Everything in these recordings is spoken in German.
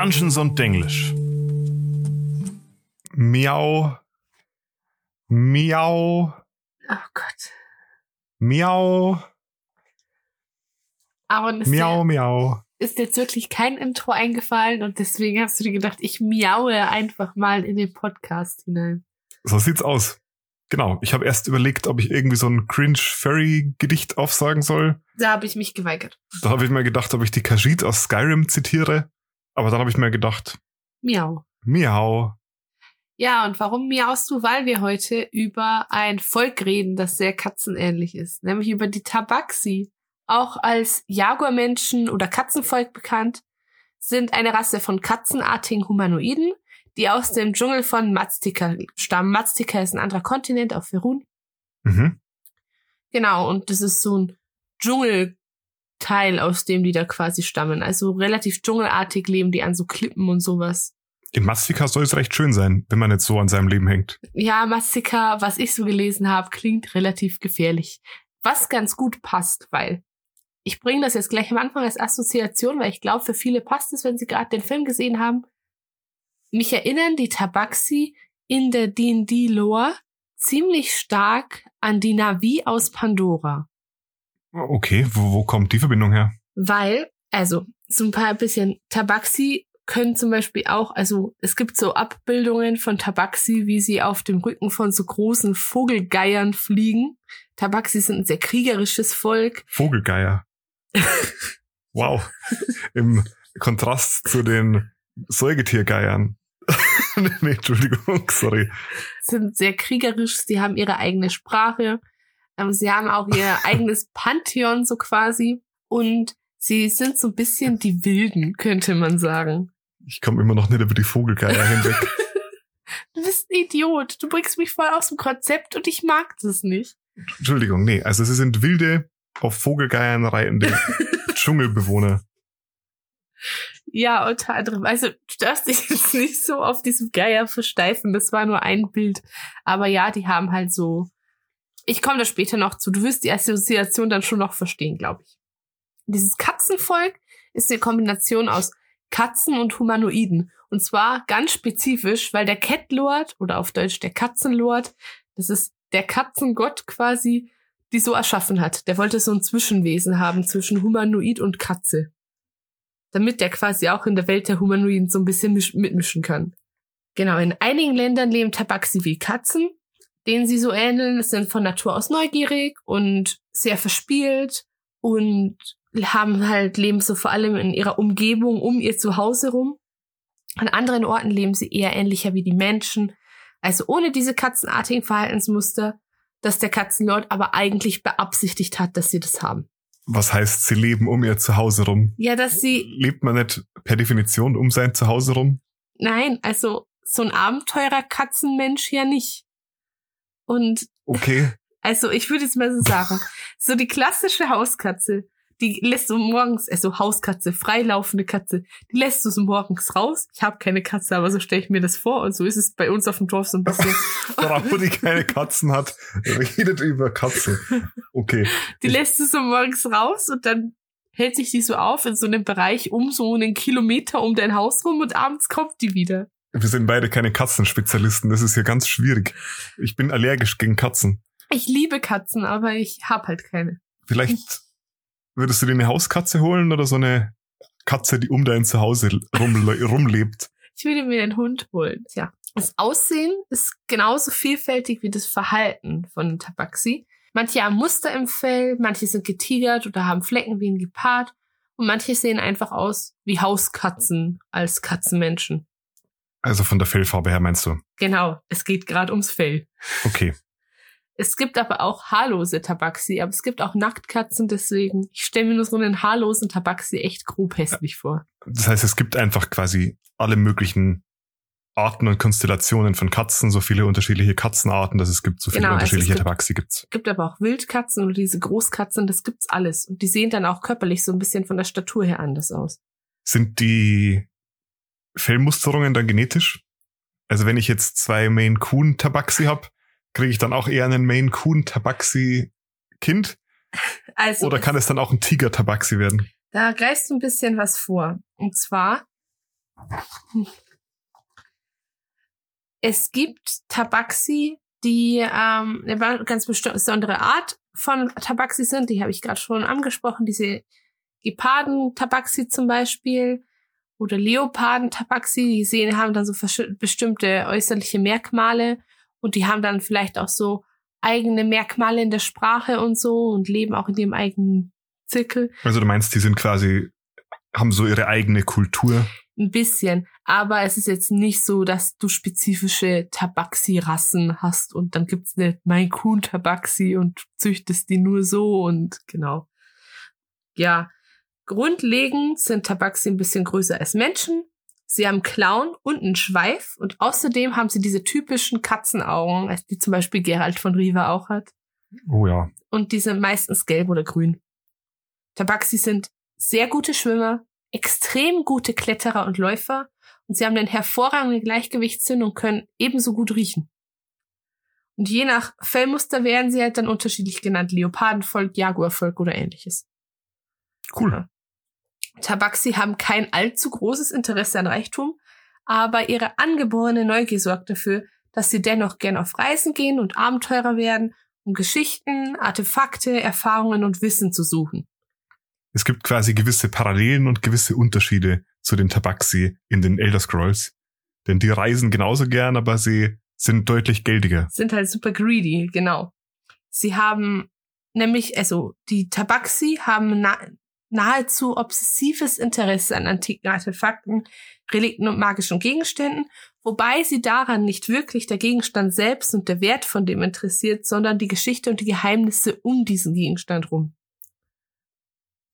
Dungeons und Denglisch. Miau. Miau. Oh Gott. Miau. Ist, Miau, miau. ist jetzt wirklich kein Intro eingefallen und deswegen hast du dir gedacht, ich miaue einfach mal in den Podcast hinein. So sieht's aus. Genau. Ich habe erst überlegt, ob ich irgendwie so ein Cringe-Furry-Gedicht aufsagen soll. Da habe ich mich geweigert. Da habe ich mir gedacht, ob ich die Khajiit aus Skyrim zitiere. Aber dann habe ich mir gedacht, Miau. miau. Ja, und warum miaust du? Weil wir heute über ein Volk reden, das sehr katzenähnlich ist, nämlich über die Tabaxi. Auch als Jaguarmenschen oder Katzenvolk bekannt, sind eine Rasse von katzenartigen Humanoiden, die aus dem Dschungel von Maztica stammen. Maztica ist ein anderer Kontinent auf Ferun. Mhm. Genau, und das ist so ein Dschungelteil, aus dem die da quasi stammen. Also relativ dschungelartig leben die an so Klippen und sowas. In Mastika soll es recht schön sein, wenn man jetzt so an seinem Leben hängt. Ja, Mastika, was ich so gelesen habe, klingt relativ gefährlich. Was ganz gut passt, weil ich bringe das jetzt gleich am Anfang als Assoziation, weil ich glaube, für viele passt es, wenn sie gerade den Film gesehen haben. Mich erinnern die Tabaxi in der D&D-Lore ziemlich stark an die Navi aus Pandora. Okay, wo, wo kommt die Verbindung her? Weil, also, so ein paar bisschen Tabaxi können zum Beispiel auch, also es gibt so Abbildungen von Tabaxi, wie sie auf dem Rücken von so großen Vogelgeiern fliegen. Tabaxi sind ein sehr kriegerisches Volk. Vogelgeier. wow. Im Kontrast zu den Säugetiergeiern. nee, Entschuldigung, sorry. Sind sehr kriegerisch, sie haben ihre eigene Sprache. Sie haben auch ihr eigenes Pantheon so quasi. Und sie sind so ein bisschen die Wilden, könnte man sagen. Ich komme immer noch nicht über die Vogelgeier hinweg. Du bist ein Idiot. Du bringst mich voll aus dem Konzept und ich mag das nicht. Entschuldigung, nee, also sie sind wilde, auf Vogelgeiern reitende Dschungelbewohner. Ja, unter anderem. Also du darfst dich jetzt nicht so auf diesem Geier versteifen. Das war nur ein Bild. Aber ja, die haben halt so. Ich komme da später noch zu. Du wirst die Assoziation dann schon noch verstehen, glaube ich. Dieses Katzenvolk ist eine Kombination aus Katzen und Humanoiden. Und zwar ganz spezifisch, weil der Catlord oder auf Deutsch der Katzenlord, das ist der Katzengott quasi, die so erschaffen hat. Der wollte so ein Zwischenwesen haben zwischen Humanoid und Katze. Damit der quasi auch in der Welt der Humanoiden so ein bisschen mitmischen kann. Genau, in einigen Ländern leben Tabaxi wie Katzen, denen sie so ähneln, sind von Natur aus neugierig und sehr verspielt und haben halt, leben so vor allem in ihrer Umgebung um ihr Zuhause rum. An anderen Orten leben sie eher ähnlicher wie die Menschen, also ohne diese katzenartigen Verhaltensmuster, dass der Katzenlord aber eigentlich beabsichtigt hat, dass sie das haben. Was heißt, sie leben um ihr Zuhause rum? Ja, dass sie. Lebt man nicht per Definition um sein Zuhause rum? Nein, also so ein Abenteurer-Katzenmensch ja nicht. Und. Okay. Also ich würde jetzt mal so sagen, so die klassische Hauskatze, die lässt du morgens, also Hauskatze, freilaufende Katze, die lässt du so morgens raus. Ich habe keine Katze, aber so stelle ich mir das vor und so ist es bei uns auf dem Dorf so ein bisschen. Frau, die keine Katzen hat, redet über Katze. Okay. Die lässt du so morgens raus und dann hält sich die so auf in so einem Bereich um so einen Kilometer um dein Haus rum und abends kommt die wieder. Wir sind beide keine Katzenspezialisten, das ist hier ganz schwierig. Ich bin allergisch gegen Katzen. Ich liebe Katzen, aber ich hab halt keine. Vielleicht würdest du dir eine Hauskatze holen oder so eine Katze, die um dein Zuhause rum, rumlebt? Ich würde mir einen Hund holen. Tja, das Aussehen ist genauso vielfältig wie das Verhalten von Tabaxi. Manche haben Muster im Fell, manche sind getigert oder haben Flecken wie ein Gepard und manche sehen einfach aus wie Hauskatzen als Katzenmenschen. Also von der Fellfarbe her meinst du? Genau, es geht gerade ums Fell. Okay. Es gibt aber auch haarlose Tabaxi, aber es gibt auch Nacktkatzen, deswegen, ich stelle mir nur so einen haarlosen Tabaxi echt grob hässlich vor. Das heißt, es gibt einfach quasi alle möglichen Arten und Konstellationen von Katzen, so viele unterschiedliche Katzenarten, dass es gibt, so viele Genau, also es unterschiedliche gibt- Tabaxi gibt's. Es gibt aber auch Wildkatzen oder diese Großkatzen, das gibt's alles. Und die sehen dann auch körperlich so ein bisschen von der Statur her anders aus. Sind die Fellmusterungen dann genetisch? Also wenn ich jetzt zwei Maine Coon Tabaxi hab, kriege ich dann auch eher einen Maine Coon Tabaxi Kind? Also, Oder kann es dann auch ein Tiger Tabaxi werden? da greifst du ein bisschen was vor. Und zwar Es gibt Tabaxi, die ähm, eine ganz besondere Art von Tabaxi sind. Die habe ich gerade schon angesprochen. Diese Geparden-Tabaxi zum Beispiel oder Leoparden-Tabaxi. Die sehen, haben dann so bestimmte äußerliche Merkmale und die haben dann vielleicht auch so eigene Merkmale in der Sprache und so und leben auch in ihrem eigenen Zirkel. Also du meinst, die sind quasi, haben so ihre eigene Kultur? Ein bisschen. Aber es ist jetzt nicht so, dass du spezifische Tabaxi-Rassen hast und dann gibt's eine Maine Tabaxi und züchtest die nur so und genau. Ja. Grundlegend sind Tabaxi ein bisschen größer als Menschen. Sie haben Klauen und einen Schweif und außerdem haben sie diese typischen Katzenaugen, die zum Beispiel Gerald von Riva auch hat. Oh ja. Und die sind meistens gelb oder grün. Tabaxi sind sehr gute Schwimmer, extrem gute Kletterer und Läufer und sie haben einen hervorragenden Gleichgewichtssinn und können ebenso gut riechen. Und je nach Fellmuster werden sie halt dann unterschiedlich genannt. Leopardenvolk, Jaguarvolk oder ähnliches. Cool. Tabaxi haben kein allzu großes Interesse an Reichtum, aber ihre angeborene Neugier sorgt dafür, dass sie dennoch gern auf Reisen gehen und Abenteurer werden, um Geschichten, Artefakte, Erfahrungen und Wissen zu suchen es gibt quasi gewisse Parallelen und gewisse Unterschiede zu den Tabaxi in den Elder Scrolls. Denn die reisen genauso gern, aber sie sind deutlich geldiger. Sind halt super greedy, genau. Sie haben nämlich, also die Tabaxi haben na nahezu obsessives Interesse an antiken Artefakten, Relikten und magischen Gegenständen, wobei sie daran nicht wirklich der Gegenstand selbst und der Wert von dem interessiert, sondern die Geschichte und die Geheimnisse um diesen Gegenstand rum.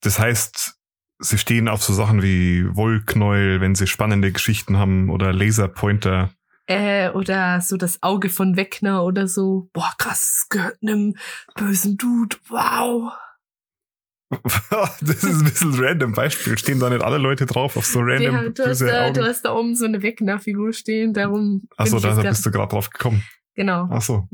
Das heißt, sie stehen auf so Sachen wie Wollknäuel, wenn sie spannende Geschichten haben oder Laserpointer. Äh, oder so das Auge von Weckner oder so. Boah, krass, gehört einem bösen Dude. Wow. das ist ein bisschen random Beispiel. Stehen da nicht alle Leute drauf auf so random ja, du, hast da, du hast da oben so eine Weckner-Figur stehen, darum. Achso, da bist du gerade drauf gekommen. Genau. Achso.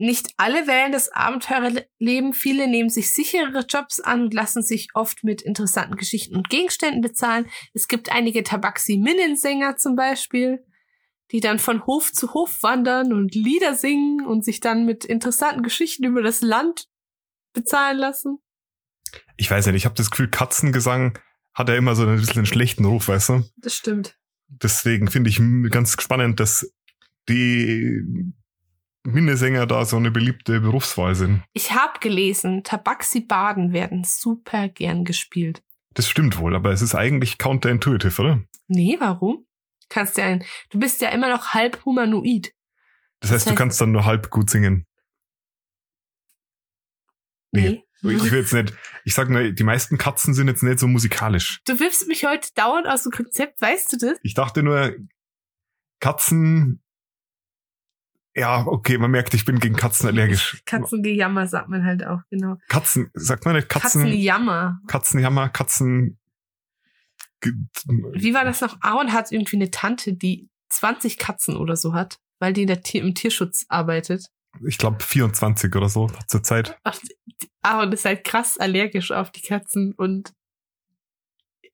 Nicht alle wählen das Abenteurerleben, viele nehmen sich sichere Jobs an und lassen sich oft mit interessanten Geschichten und Gegenständen bezahlen. Es gibt einige Tabaxi-Minnensänger zum Beispiel, die dann von Hof zu Hof wandern und Lieder singen und sich dann mit interessanten Geschichten über das Land bezahlen lassen. Ich weiß nicht, ich habe das Gefühl, Katzengesang hat ja immer so ein bisschen einen schlechten Ruf, weißt du? Das stimmt. Deswegen finde ich ganz spannend, dass die Minnesänger da so eine beliebte Berufswahl sind. Ich habe gelesen, Tabaxi-Baden werden super gern gespielt. Das stimmt wohl, aber es ist eigentlich counterintuitive, oder? Nee, warum? Kannst ja ein, du bist ja immer noch halb humanoid. Das heißt, das heißt du kannst dann nur halb gut singen. Nee. nee. Ich will jetzt nicht, ich sag nur, die meisten Katzen sind jetzt nicht so musikalisch. Du wirfst mich heute dauernd aus dem Konzept, weißt du das? Ich dachte nur, Katzen ja, okay, man merkt, ich bin gegen Katzen allergisch. Katzengejammer sagt man halt auch, genau. Katzen, sagt man nicht Katzen? Katzenjammer. Katzenjammer, Katzen. Wie war das noch? Aaron hat irgendwie eine Tante, die 20 Katzen oder so hat, weil die in der im Tierschutz arbeitet. Ich glaube 24 oder so zur Zeit. Ach, Aaron ist halt krass allergisch auf die Katzen und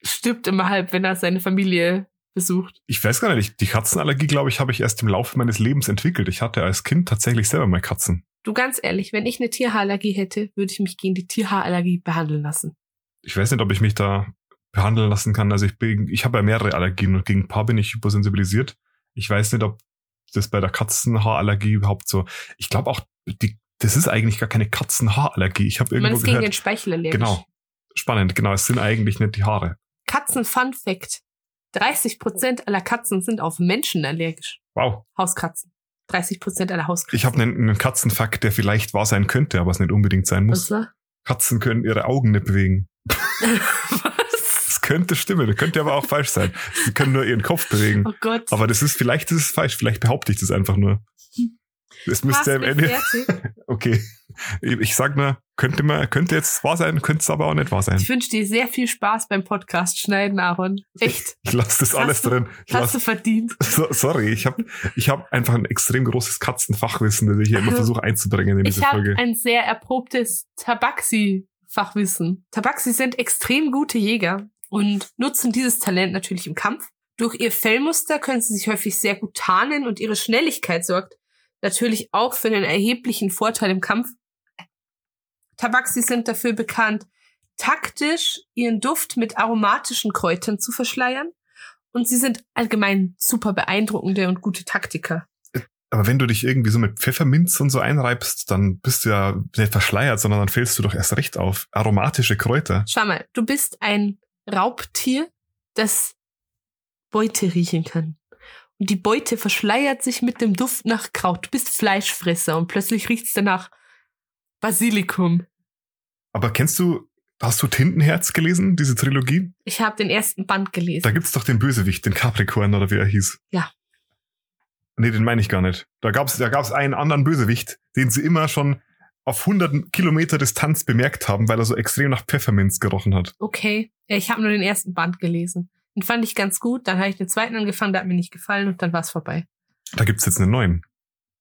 stirbt immer halb, wenn er seine Familie besucht? Ich weiß gar nicht. Die Katzenallergie, glaube ich, habe ich erst im Laufe meines Lebens entwickelt. Ich hatte als Kind tatsächlich selber mal Katzen. Du ganz ehrlich, wenn ich eine Tierhaarallergie hätte, würde ich mich gegen die Tierhaarallergie behandeln lassen. Ich weiß nicht, ob ich mich da behandeln lassen kann. Also ich bin, ich habe ja mehrere Allergien und gegen ein paar bin ich hypersensibilisiert. Ich weiß nicht, ob das bei der Katzenhaarallergie überhaupt so. Ich glaube auch, die, das ist eigentlich gar keine Katzenhaarallergie. Ich habe irgendwo Man ist gegen den Speichel allergisch. Genau. Spannend, genau. Es sind eigentlich nicht die Haare. Katzen Fun Fact. 30 Prozent aller Katzen sind auf Menschen allergisch. Wow. Hauskatzen. 30 Prozent aller Hauskatzen. Ich habe einen, einen Katzenfakt, der vielleicht wahr sein könnte, aber es nicht unbedingt sein muss. Was Katzen können ihre Augen nicht bewegen. Das könnte stimmen, das könnte aber auch falsch sein. Sie können nur ihren Kopf bewegen. Oh Gott. Aber das ist, vielleicht ist es falsch, vielleicht behaupte ich das einfach nur. Es müsste am Ende. okay. Ich sag nur, könnte man, könnte jetzt wahr sein, könnte es aber auch nicht wahr sein. Ich wünsche dir sehr viel Spaß beim Podcast schneiden, Aaron. Echt. Ich, ich lasse das alles du, drin. Ich hast lass, du verdient. So, sorry, ich habe ich hab einfach ein extrem großes Katzenfachwissen, das ich hier immer versuche einzubringen in diese ich Folge. Ich habe ein sehr erprobtes Tabaxi-Fachwissen. Tabaxi sind extrem gute Jäger und nutzen dieses Talent natürlich im Kampf. Durch ihr Fellmuster können sie sich häufig sehr gut tarnen und ihre Schnelligkeit sorgt natürlich auch für einen erheblichen Vorteil im Kampf. Tabaxi sind dafür bekannt, taktisch ihren Duft mit aromatischen Kräutern zu verschleiern. Und sie sind allgemein super beeindruckende und gute Taktiker. Aber wenn du dich irgendwie so mit Pfefferminz und so einreibst, dann bist du ja nicht verschleiert, sondern dann fällst du doch erst recht auf. Aromatische Kräuter. Schau mal, du bist ein Raubtier, das Beute riechen kann. Und die Beute verschleiert sich mit dem Duft nach Kraut. Du bist Fleischfresser und plötzlich riecht's danach Basilikum. Aber kennst du, hast du Tintenherz gelesen, diese Trilogie? Ich habe den ersten Band gelesen. Da gibt's doch den Bösewicht, den Capricorn oder wie er hieß. Ja. Nee, den meine ich gar nicht. Da gab's, da gab's einen anderen Bösewicht, den sie immer schon auf 100 Kilometer Distanz bemerkt haben, weil er so extrem nach Pfefferminz gerochen hat. Okay. Ich habe nur den ersten Band gelesen. Den fand ich ganz gut. Dann habe ich den zweiten angefangen, der hat mir nicht gefallen und dann war es vorbei. Da gibt's jetzt einen neuen.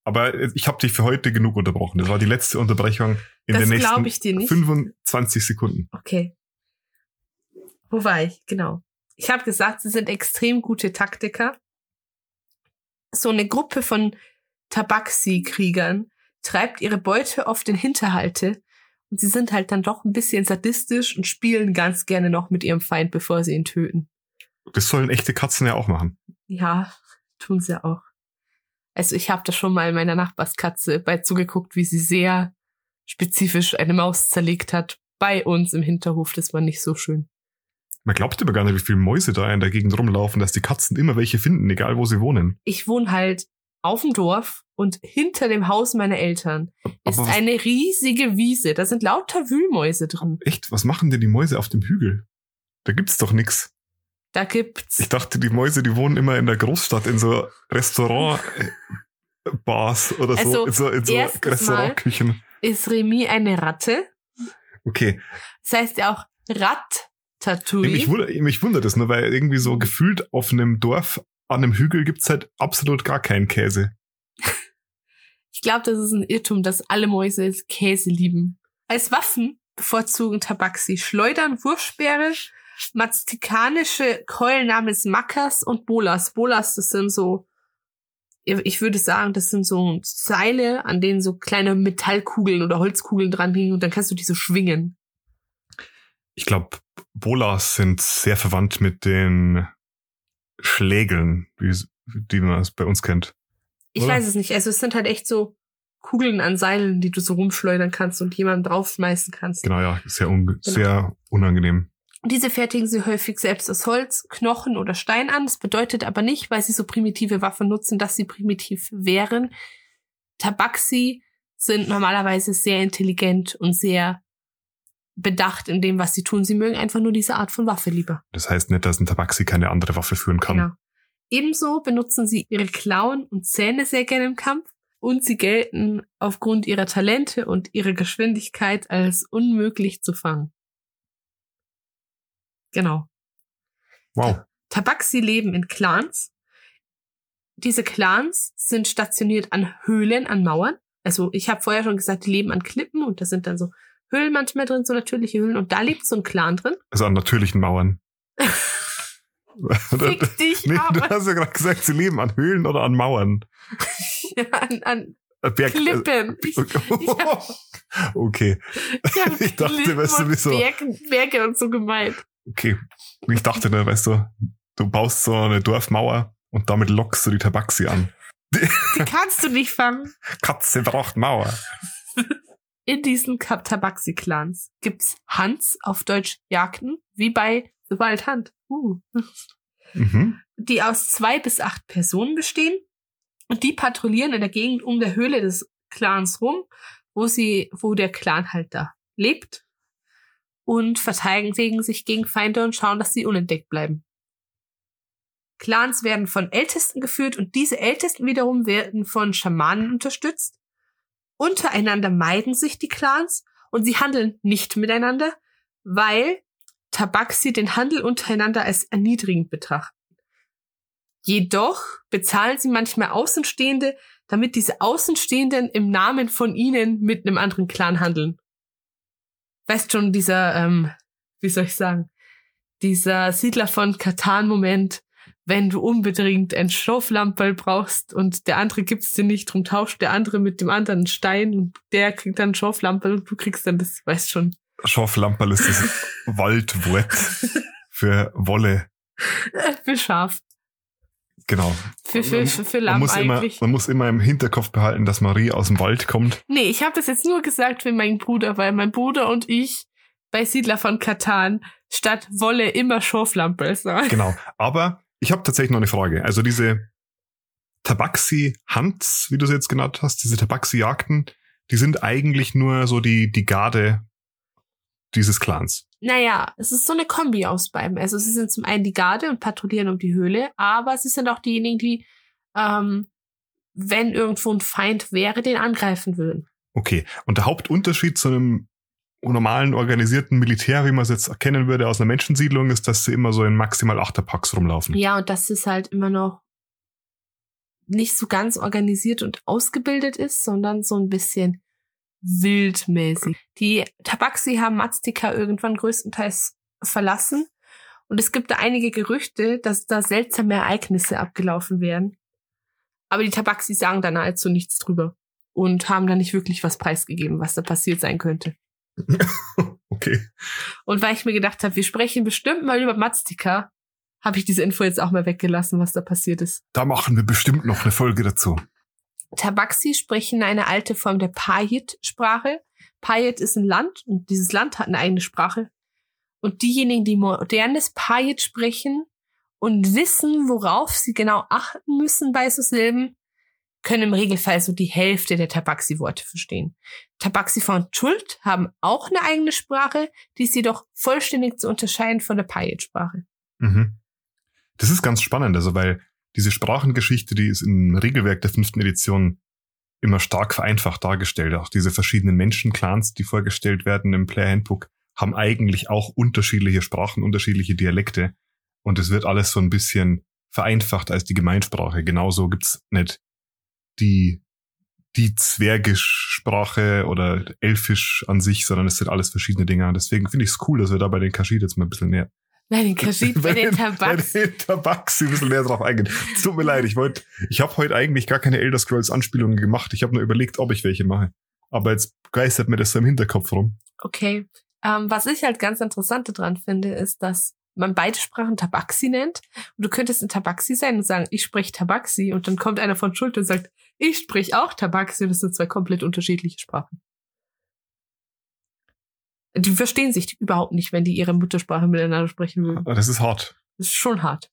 Aber ich habe dich für heute genug unterbrochen. Das war die letzte Unterbrechung in das den nächsten ich dir nicht. 25 Sekunden. Okay. Wo war ich? Genau. Ich habe gesagt, sie sind extrem gute Taktiker. So eine Gruppe von Tabaxi-Kriegern treibt ihre Beute oft in Hinterhalte und sie sind halt dann doch ein bisschen sadistisch und spielen ganz gerne noch mit ihrem Feind, bevor sie ihn töten. Das sollen echte Katzen ja auch machen. Ja, tun sie auch. Also ich habe da schon mal meiner Nachbarskatze bei zugeguckt, wie sie sehr spezifisch eine Maus zerlegt hat. Bei uns im Hinterhof, das war nicht so schön. Man glaubt aber gar nicht, wie viele Mäuse da in der Gegend rumlaufen, dass die Katzen immer welche finden, egal wo sie wohnen. Ich wohne halt auf dem Dorf und hinter dem Haus meiner Eltern ist was- eine riesige Wiese. Da sind lauter Wühlmäuse drin. Echt, was machen denn die Mäuse auf dem Hügel? Da gibt's doch nix. Da gibt's Ich dachte, die Mäuse, die wohnen immer in der Großstadt, in so Restaurant-Bars oder so, Also, in so, in so Mal- Restaurantküchen. ist Remy eine Ratte. Okay, Das heißt ja auch Rat-Tatouille. mich, wundert, mich wundert es nur, weil irgendwie so gefühlt auf einem Dorf an einem Hügel gibt's halt absolut gar keinen Käse. Ich glaube, das ist ein Irrtum, dass alle Mäuse Käse lieben. Als Waffen bevorzugen Tabaxi Schleudern, Wurfspeere, maztikanische Keulen namens Makas und Bolas. Bolas, das sind so, ich würde sagen, das sind so Seile, an denen so kleine Metallkugeln oder Holzkugeln dran hingen und dann kannst du die so schwingen. Ich glaube, Bolas sind sehr verwandt mit den Schlägeln, wie, die man es bei uns kennt. Ich Oder? weiß es nicht. Also es sind halt echt so Kugeln an Seilen, die du so rumschleudern kannst und jemanden draufschmeißen kannst. Genau, ja, sehr, un sehr unangenehm. Diese fertigen sie häufig selbst aus Holz, Knochen oder Stein an. Das bedeutet aber nicht, weil sie so primitive Waffen nutzen, dass sie primitiv wären. Tabaxi sind normalerweise sehr intelligent und sehr bedacht in dem, was sie tun. Sie mögen einfach nur diese Art von Waffe lieber. Das heißt nicht, dass ein Tabaxi keine andere Waffe führen kann. Genau. Ebenso benutzen sie ihre Klauen und Zähne sehr gerne im Kampf und sie gelten aufgrund ihrer Talente und ihrer Geschwindigkeit als unmöglich zu fangen. Genau. Wow. Tabaxi leben in Clans. Diese Clans sind stationiert an Höhlen, an Mauern. Also ich habe vorher schon gesagt, die leben an Klippen und da sind dann so Höhlen manchmal drin, so natürliche Höhlen. Und da lebt so ein Clan drin. Also an natürlichen Mauern. Fick dich, nee, du aber hast ja gerade gesagt, sie leben an Höhlen oder an Mauern. an, an Äh, Berg, Klippen. Ich, okay, ich hab ich dachte, Klippen weißt du, wieso? Berge, Berge und so gemeint. okay. Ich dachte, ne, weißt du, du baust so eine Dorfmauer und damit lockst du die Tabaxi an. Die kannst du nicht fangen. Katze braucht Mauer. In diesen Tabaxi-Clans gibt's Hans, auf Deutsch Jagden, wie bei The Wild Hunt. Uh. Mhm. die aus zwei bis acht Personen bestehen und die patrouillieren in der Gegend um der Höhle des Clans rum, wo sie, wo der Clan halt da lebt und verteidigen sich gegen Feinde und schauen, dass sie unentdeckt bleiben. Clans werden von Ältesten geführt und diese Ältesten wiederum werden von Schamanen unterstützt. Untereinander meiden sich die Clans und sie handeln nicht miteinander, weil Tabaxi den Handel untereinander als erniedrigend betrachten. Jedoch bezahlen sie manchmal Außenstehende, damit diese Außenstehenden im Namen von ihnen mit einem anderen Clan handeln. Weißt schon, dieser, ähm, wie soll ich sagen, dieser Siedler von Katan-Moment, wenn du unbedingt ein Stofflamperl brauchst und der andere gibt's dir nicht, drum tauscht der andere mit dem anderen einen Stein und der kriegt dann Stofflamperl und du kriegst dann das, weißt schon. Schorflamperl ist das Waldwort für Wolle. Für Schaf. Genau. Für, für, für, für Man Lamm muss, immer, eigentlich. man muss immer im Hinterkopf behalten, dass Marie aus dem Wald kommt. Nee, ich habe das jetzt nur gesagt für meinen Bruder, weil mein Bruder und ich bei Siedler von Katan statt Wolle immer Schorflamperl sagen. Genau. Aber ich habe tatsächlich noch eine Frage. Also diese Tabaxi-Hunts, wie du sie jetzt genannt hast, diese Tabaxi-Jagden, die sind eigentlich nur so die, die Garde dieses Clans. Naja, es ist so eine Kombi aus beiden. Also sie sind zum einen die Garde und patrouillieren um die Höhle, aber sie sind auch diejenigen, die, ähm, wenn irgendwo ein Feind wäre, den angreifen würden. Okay. Und der Hauptunterschied zu einem normalen organisierten Militär, wie man es jetzt erkennen würde aus einer Menschensiedlung, ist, dass sie immer so in maximal Achterpacks rumlaufen. Ja, und dass es halt immer noch nicht so ganz organisiert und ausgebildet ist, sondern so ein bisschen wildmäßig. Die Tabaxi haben Maztica irgendwann größtenteils verlassen und es gibt da einige Gerüchte, dass da seltsame Ereignisse abgelaufen wären. Aber die Tabaxi sagen da nahezu nichts drüber und haben da nicht wirklich was preisgegeben, was da passiert sein könnte. Okay. Und weil ich mir gedacht habe, wir sprechen bestimmt mal über Maztica, habe ich diese Info jetzt auch mal weggelassen, was da passiert ist. Da machen wir bestimmt noch eine Folge dazu. Tabaxi sprechen eine alte Form der Payet-Sprache. Payet ist ein Land und dieses Land hat eine eigene Sprache. Und diejenigen, die modernes Payet sprechen und wissen, worauf sie genau achten müssen bei so Silben, können im Regelfall so die Hälfte der Tabaxi-Worte verstehen. Tabaxi von Schuld haben auch eine eigene Sprache, die ist jedoch vollständig zu unterscheiden von der Payet-Sprache. Mhm. Das ist ganz spannend, also weil diese Sprachengeschichte, die ist im Regelwerk der fünften Edition immer stark vereinfacht dargestellt. Auch diese verschiedenen Menschenclans, die vorgestellt werden im Player Handbook, haben eigentlich auch unterschiedliche Sprachen, unterschiedliche Dialekte. Und es wird alles so ein bisschen vereinfacht als die Gemeinsprache. Genauso gibt's nicht die, die Zwergisch-Sprache oder Elfisch an sich, sondern es sind alles verschiedene Dinge. Und deswegen finde ich es cool, dass wir da bei den Kaschid jetzt mal ein bisschen näher Nein, den Kaschid bei den Tabaxi. Bei den Tabaxi ein bisschen näher drauf eingehen. Tut mir leid, ich wollte, ich habe heute eigentlich gar keine Elder Scrolls Anspielungen gemacht. Ich habe nur überlegt, ob ich welche mache. Aber jetzt geistert mir das so im Hinterkopf rum. Okay. Ähm, was ich halt ganz interessant daran finde, ist, dass man beide Sprachen Tabaxi nennt. Und du könntest ein Tabaxi sein und sagen, ich spreche Tabaxi. Und dann kommt einer von Schuld und sagt, ich sprich auch Tabaxi. Und das sind zwei komplett unterschiedliche Sprachen. Die verstehen sich überhaupt nicht, wenn die ihre Muttersprache miteinander sprechen würden. Das ist hart. Das ist schon hart.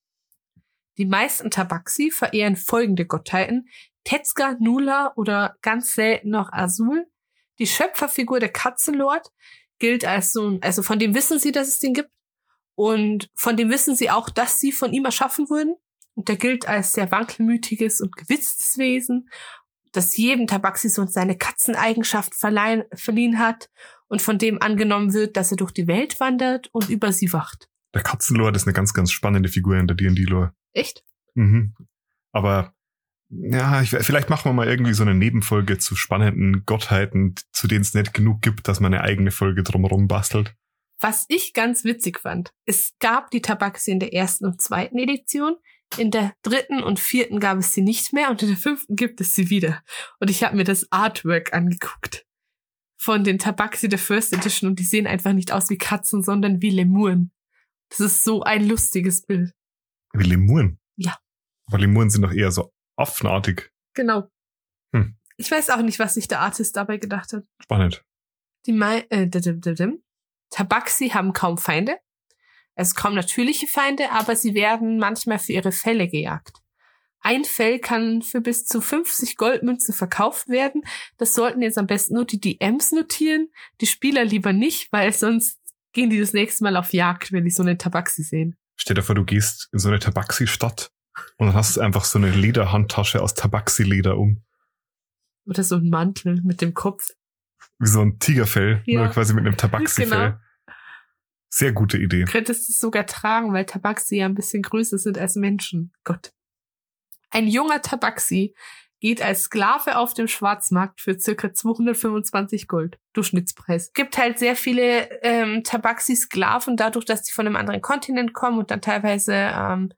Die meisten Tabaxi verehren folgende Gottheiten. Tetzka, Nula oder ganz selten noch Azul. Die Schöpferfigur der Katzenlord gilt als so, also von dem wissen sie, dass es den gibt. Und von dem wissen sie auch, dass sie von ihm erschaffen wurden. Und der gilt als sehr wankelmütiges und gewitztes Wesen, das jedem Tabaxi so seine Katzeneigenschaft verleihen, verliehen hat und von dem angenommen wird, dass er durch die Welt wandert und über sie wacht. Der Katzenlord ist eine ganz, ganz spannende Figur in der D&D-Lore. Echt? Mhm. Aber ja, ich, vielleicht machen wir mal irgendwie so eine Nebenfolge zu spannenden Gottheiten, zu denen es nicht genug gibt, dass man eine eigene Folge drumherum bastelt. Was ich ganz witzig fand, es gab die Tabaxi in der ersten und zweiten Edition, in der dritten und vierten gab es sie nicht mehr und in der fünften gibt es sie wieder. Und ich habe mir das Artwork angeguckt von den Tabaxi der First Edition und die sehen einfach nicht aus wie Katzen, sondern wie Lemuren. Das ist so ein lustiges Bild. Wie Lemuren? Ja. Aber Lemuren sind doch eher so affenartig. Genau. Hm. Ich weiß auch nicht, was sich der Artist dabei gedacht hat. Spannend. Die Mai äh. Tabaxi haben kaum Feinde. Es kaum natürliche Feinde, aber sie werden manchmal für ihre Felle gejagt. Ein Fell kann für bis zu 50 Goldmünzen verkauft werden. Das sollten jetzt am besten nur die DMs notieren, die Spieler lieber nicht, weil sonst gehen die das nächste Mal auf Jagd, wenn die so eine Tabaxi sehen. Stell dir vor, du gehst in so eine Tabaxi-Stadt und dann hast du einfach so eine Lederhandtasche aus Tabaxi-Leder um. Oder so ein Mantel mit dem Kopf. Wie so ein Tigerfell, Ja. nur quasi mit einem Tabaxi-Fell. Genau. Sehr gute Idee. Du könntest es sogar tragen, weil Tabaxi ja ein bisschen größer sind als Menschen. Gott. Ein junger Tabaxi geht als Sklave auf dem Schwarzmarkt für circa 225 Gold. Durchschnittspreis. Gibt halt sehr viele ähm, Tabaxi-Sklaven, dadurch, dass die von einem anderen Kontinent kommen und dann teilweise ähm,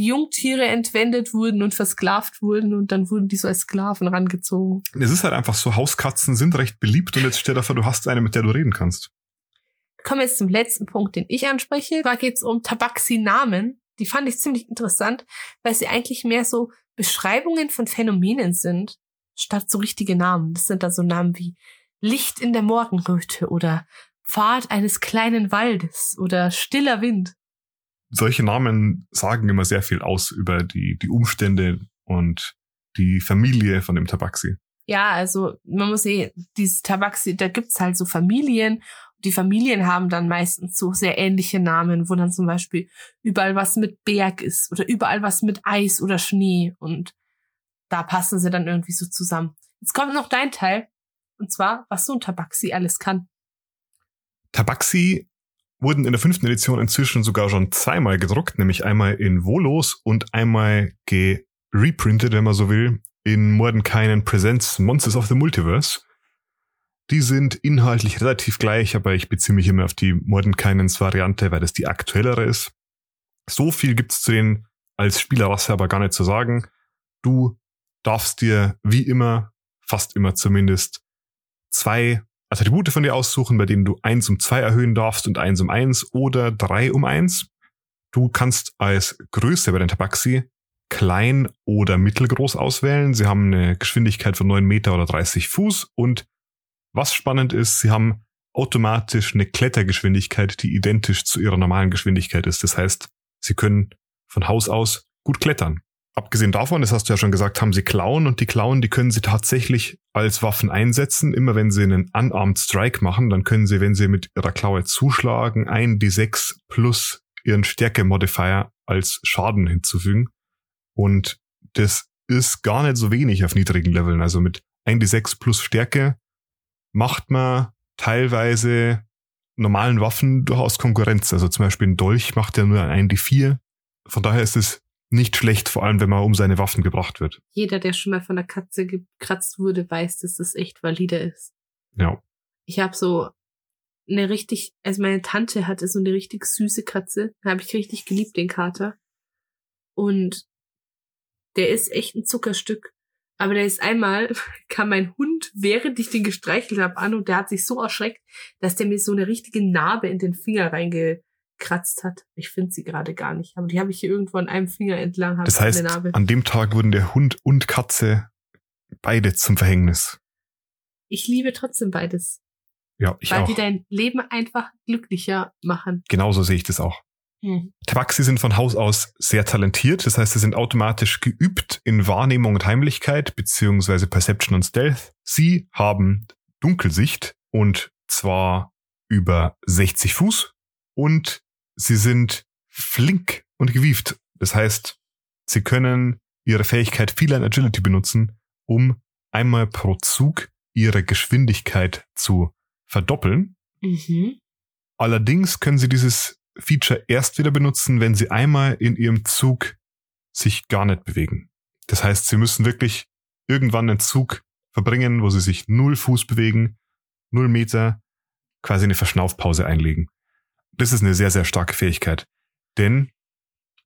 die Jungtiere entwendet wurden und versklavt wurden und dann wurden die so als Sklaven rangezogen. Es ist halt einfach so, Hauskatzen sind recht beliebt und jetzt stell dir vor, du hast eine, mit der du reden kannst. Kommen wir jetzt zum letzten Punkt, den ich anspreche. Da geht es um Tabaxi-Namen. Die fand ich ziemlich interessant, weil sie eigentlich mehr so Beschreibungen von Phänomenen sind, statt so richtige Namen. Das sind dann so Namen wie Licht in der Morgenröte oder Pfad eines kleinen Waldes oder stiller Wind. Solche Namen sagen immer sehr viel aus über die, die Umstände und die Familie von dem Tabaxi. Ja, also man muss sehen, dieses Tabaxi, da gibt's halt so Familien die Familien haben dann meistens so sehr ähnliche Namen, wo dann zum Beispiel überall was mit Berg ist oder überall was mit Eis oder Schnee und da passen sie dann irgendwie so zusammen. Jetzt kommt noch dein Teil und zwar, was so ein Tabaxi alles kann. Tabaxi wurden in der fünften Edition inzwischen sogar schon zweimal gedruckt, nämlich einmal in Volos und einmal gereprintet, wenn man so will, in Mordenkainen Presents Monsters of the Multiverse. Die sind inhaltlich relativ gleich, aber ich beziehe mich immer auf die Mordenkainens Variante, weil das die aktuellere ist. So viel gibt's zu denen als Spielerrasse aber gar nicht zu sagen. Du darfst dir wie immer, fast immer zumindest, zwei Attribute von dir aussuchen, bei denen du eins um zwei erhöhen darfst und eins um eins oder drei um eins. Du kannst als Größe bei den Tabaxi klein oder mittelgroß auswählen. Sie haben eine Geschwindigkeit von neun Meter oder 30 Fuß und was spannend ist, sie haben automatisch eine Klettergeschwindigkeit, die identisch zu ihrer normalen Geschwindigkeit ist. Das heißt, sie können von Haus aus gut klettern. Abgesehen davon, das hast du ja schon gesagt, haben sie Klauen und die Klauen, die können sie tatsächlich als Waffen einsetzen. Immer wenn sie einen Unarmed Strike machen, dann können sie, wenn sie mit ihrer Klaue zuschlagen, ein D6 plus ihren Stärke-Modifier als Schaden hinzufügen. Und das ist gar nicht so wenig auf niedrigen Leveln. Also mit ein D6 plus Stärke macht man teilweise normalen Waffen durchaus Konkurrenz. Also zum Beispiel ein Dolch macht ja nur ein D4. Von daher ist es nicht schlecht, vor allem wenn man um seine Waffen gebracht wird. Jeder, der schon mal von der Katze gekratzt wurde, weiß, dass das echt valide ist. Ja. Ich habe so eine richtig, also meine Tante hatte so eine richtig süße Katze. Da habe ich richtig geliebt, den Kater. Und der ist echt ein Zuckerstück. Aber der ist einmal, kam mein Hund, während ich den gestreichelt habe, an und der hat sich so erschreckt, dass der mir so eine richtige Narbe in den Finger reingekratzt hat. Ich finde sie gerade gar nicht, aber die habe ich hier irgendwo an einem Finger entlang. Das heißt, an dem Tag wurden der Hund und Katze beide zum Verhängnis. Ich liebe trotzdem beides. Ja, ich weil auch. die dein Leben einfach glücklicher machen. Genauso sehe ich das auch. Hm. Tabaxi sind von Haus aus sehr talentiert, das heißt, sie sind automatisch geübt in Wahrnehmung und Heimlichkeit beziehungsweise Perception und Stealth. Sie haben Dunkelsicht und zwar über 60 Fuß und sie sind flink und gewieft. Das heißt, sie können ihre Fähigkeit viel an Agility benutzen, um einmal pro Zug ihre Geschwindigkeit zu verdoppeln. Mhm. Allerdings können sie dieses Feature erst wieder benutzen, wenn sie einmal in ihrem Zug sich gar nicht bewegen. Das heißt, sie müssen wirklich irgendwann einen Zug verbringen, wo sie sich null Fuß bewegen, null Meter, quasi eine Verschnaufpause einlegen. Das ist eine sehr, sehr starke Fähigkeit. Denn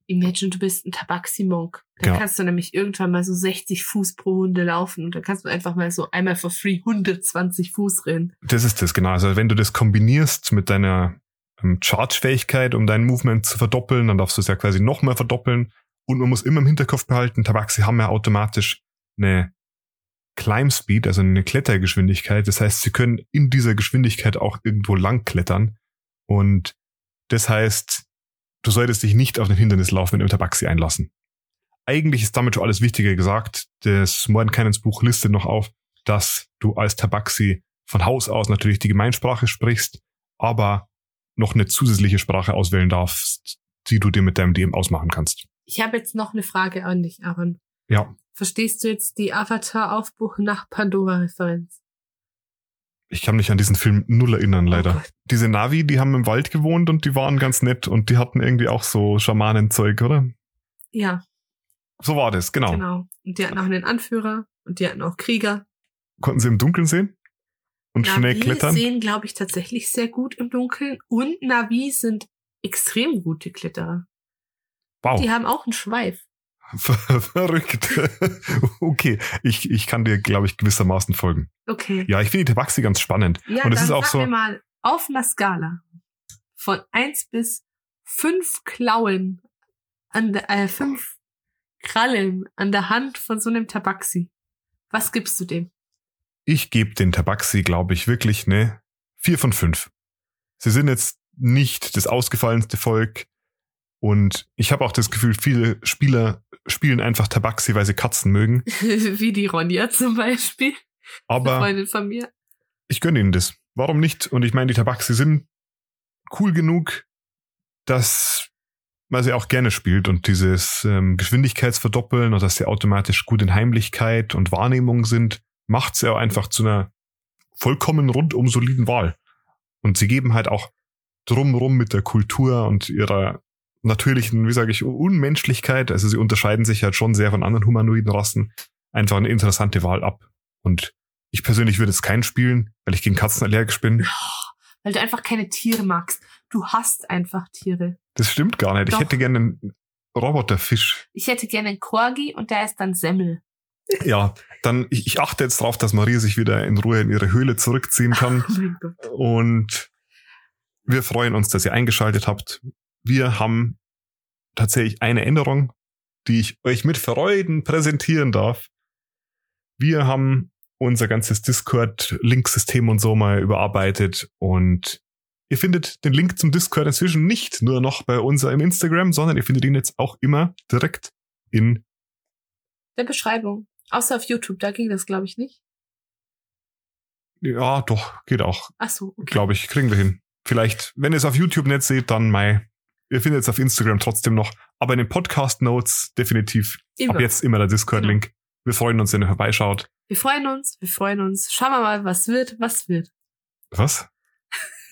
Imagine, du bist ein Tabaxi-Monk. Da ja. kannst du nämlich irgendwann mal so 60 Fuß pro Hunde laufen und dann kannst du einfach mal so einmal for free 120 Fuß rennen. Das ist das, genau. Also wenn du das kombinierst mit deiner ähm, Charge-Fähigkeit, um dein Movement zu verdoppeln. Dann darfst du es ja quasi nochmal verdoppeln. Und man muss immer im Hinterkopf behalten, Tabaxi haben ja automatisch eine Climb Speed, also eine Klettergeschwindigkeit. Das heißt, sie können in dieser Geschwindigkeit auch irgendwo lang klettern. Und das heißt, du solltest dich nicht auf den Hindernislauf mit dem Tabaxi einlassen. Eigentlich ist damit schon alles Wichtige gesagt. Das Mordenkainens Buch listet noch auf, dass du als Tabaxi von Haus aus natürlich die Gemeinsprache sprichst, aber noch eine zusätzliche Sprache auswählen darfst, die du dir mit deinem DM ausmachen kannst. Ich habe jetzt noch eine Frage an dich, Aaron. Ja. Verstehst du jetzt die Avatar-Aufbruch nach Pandora-Referenz? Ich kann mich an diesen Film null erinnern, leider. Oh Diese Navi, die haben im Wald gewohnt und die waren ganz nett und die hatten irgendwie auch so Schamanenzeug, oder? Ja. So war das, genau. Genau. Und die hatten auch einen Anführer und die hatten auch Krieger. Konnten sie im Dunkeln sehen? und Navi schnell klettern? sehen, glaube ich, tatsächlich sehr gut im Dunkeln und Navi sind extrem gute Kletterer. Wow. Die haben auch einen Schweif. Verrückt. okay, ich, ich kann dir, glaube ich, gewissermaßen folgen. Okay. Ja, ich finde die Tabaxi ganz spannend. Ja, Und es dann ist auch so. mal auf einer Skala von eins bis fünf Klauen an der, äh, fünf Krallen an der Hand von so einem Tabaxi. Was gibst du dem? Ich gebe den Tabaxi, glaube ich, wirklich eine 4 von 5. Sie sind jetzt nicht das ausgefallenste Volk. Und ich habe auch das Gefühl, viele Spieler spielen einfach Tabaxi, weil sie Katzen mögen. Wie die Ronja zum Beispiel. Eine Aber Freundin von mir. ich gönne ihnen das. Warum nicht? Und ich meine, die Tabaxi sind cool genug, dass man sie auch gerne spielt und dieses ähm, Geschwindigkeitsverdoppeln und dass sie automatisch gut in Heimlichkeit und Wahrnehmung sind, macht sie auch einfach zu einer vollkommen rundum soliden Wahl. Und sie geben halt auch drumrum mit der Kultur und ihrer natürlichen, wie sage ich, Unmenschlichkeit, also sie unterscheiden sich halt schon sehr von anderen humanoiden Rassen, einfach eine interessante Wahl ab. Und ich persönlich würde es keinen spielen, weil ich gegen Katzen allergisch bin. Weil du einfach keine Tiere magst. Du hast einfach Tiere. Das stimmt gar nicht. Doch. Ich hätte gerne einen Roboterfisch. Ich hätte gerne einen Corgi und der ist dann Semmel. Ja, dann, ich, ich achte jetzt drauf, dass Maria sich wieder in Ruhe in ihre Höhle zurückziehen kann. Oh. Und wir freuen uns, dass ihr eingeschaltet habt. Wir haben tatsächlich eine Änderung, die ich euch mit Freuden präsentieren darf. Wir haben unser ganzes Discord-Link-System und so mal überarbeitet und ihr findet den Link zum Discord inzwischen nicht nur noch bei uns im Instagram, sondern ihr findet ihn jetzt auch immer direkt in, Der Beschreibung. Außer auf YouTube, da ging das, glaube ich, nicht. ja, doch, geht auch, Ach so, okay. glaube ich, kriegen wir hin. Vielleicht, wenn ihr es auf YouTube nicht seht, dann Mai. Ihr findet es auf Instagram trotzdem noch, aber in den Podcast-Notes definitiv Immer. ab jetzt immer der Discord-Link. Wir freuen uns, wenn ihr vorbeischaut. Wir freuen uns, wir freuen uns. Schauen wir mal, was wird, was wird. Was?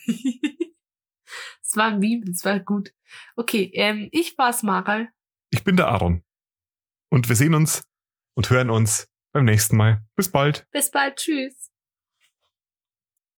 Es war ein Meme, es war gut. Okay, ähm, ich war's, Maral. Ich bin der Aaron. Und wir sehen uns und hören uns beim nächsten Mal. Bis bald. Bis bald, tschüss.